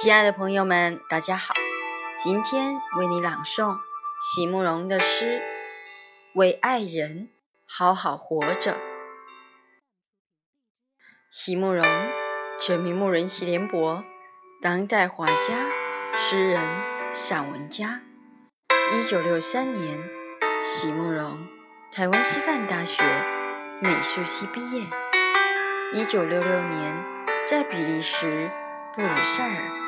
亲爱的朋友们，大家好！今天为你朗诵席慕容的诗《为爱人好好活着》。席慕容，全名慕人席联博，当代画家、诗人、散文家。一九六三年，席慕容台湾师范大学美术系毕业。一九六六年，在比利时布鲁塞尔。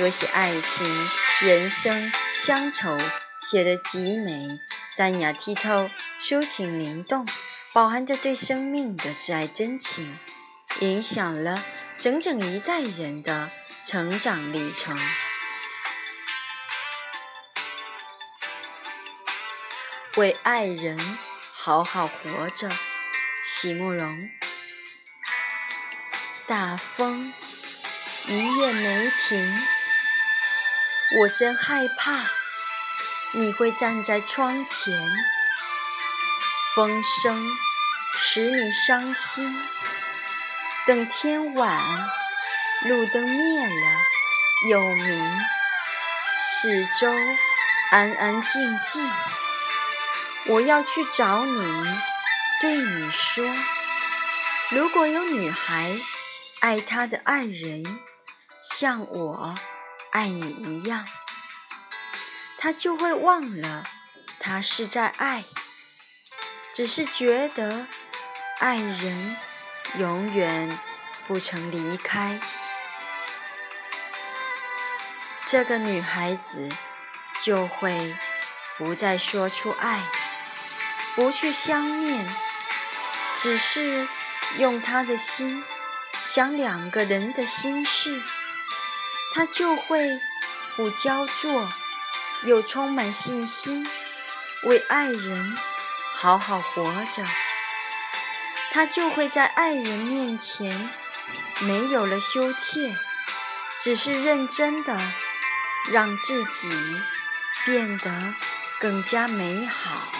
多写爱情、人生、乡愁，写得极美、淡雅剔透、抒情灵动，饱含着对生命的挚爱真情，影响了整整一代人的成长历程。为爱人好好活着，席慕容。大风一夜没停。我真害怕你会站在窗前，风声使你伤心。等天晚，路灯灭了又明，四周安安静静。我要去找你，对你说：如果有女孩爱她的爱人，像我。爱你一样，他就会忘了他是在爱，只是觉得爱人永远不曾离开。这个女孩子就会不再说出爱，不去相念，只是用她的心想两个人的心事。他就会不焦灼，又充满信心，为爱人好好活着。他就会在爱人面前没有了羞怯，只是认真的让自己变得更加美好。